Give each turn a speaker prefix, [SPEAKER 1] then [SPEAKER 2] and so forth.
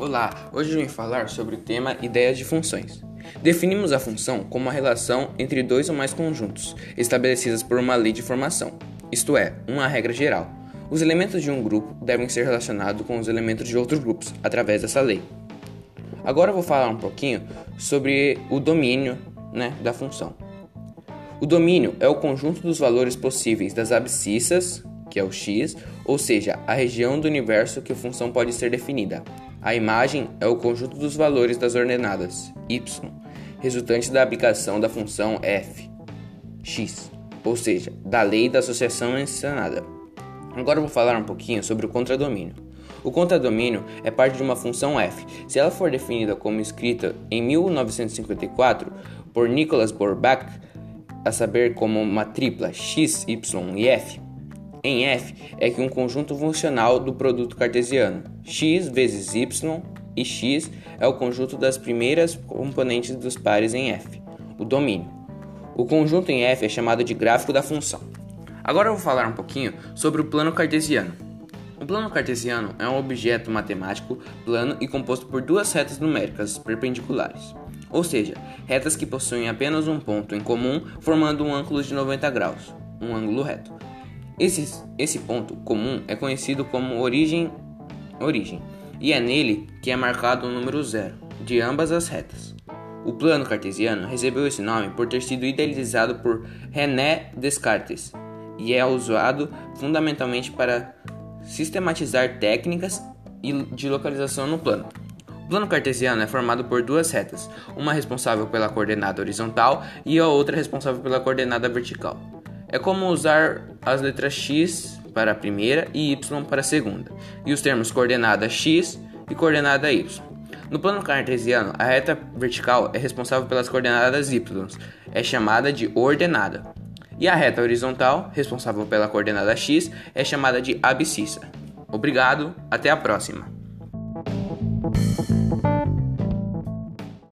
[SPEAKER 1] Olá, hoje vim falar sobre o tema Ideias de funções. Definimos a função como a relação entre dois ou mais conjuntos, estabelecidas por uma lei de formação, isto é, uma regra geral. Os elementos de um grupo devem ser relacionados com os elementos de outros grupos, através dessa lei. Agora vou falar um pouquinho sobre o domínio né, da função. O domínio é o conjunto dos valores possíveis das abscissas, que é o x, ou seja, a região do universo que a função pode ser definida. A imagem é o conjunto dos valores das ordenadas y, resultante da aplicação da função f, x, ou seja, da lei da associação mencionada. Agora vou falar um pouquinho sobre o contradomínio. O contradomínio é parte de uma função f. Se ela for definida como escrita em 1954 por Nicholas Borbach, a saber como uma tripla x, y e f, em f é que um conjunto funcional do produto cartesiano x vezes y e x é o conjunto das primeiras componentes dos pares em f, o domínio. O conjunto em f é chamado de gráfico da função. Agora eu vou falar um pouquinho sobre o plano cartesiano. O plano cartesiano é um objeto matemático plano e composto por duas retas numéricas perpendiculares ou seja, retas que possuem apenas um ponto em comum, formando um ângulo de 90 graus, um ângulo reto. Esse, esse ponto comum é conhecido como origem, origem, e é nele que é marcado o número zero de ambas as retas. O plano cartesiano recebeu esse nome por ter sido idealizado por René Descartes e é usado fundamentalmente para sistematizar técnicas de localização no plano plano cartesiano é formado por duas retas, uma responsável pela coordenada horizontal e a outra responsável pela coordenada vertical. É como usar as letras x para a primeira e y para a segunda, e os termos coordenada x e coordenada y. No plano cartesiano, a reta vertical é responsável pelas coordenadas y, é chamada de ordenada, e a reta horizontal, responsável pela coordenada x, é chamada de abscissa. Obrigado, até a próxima!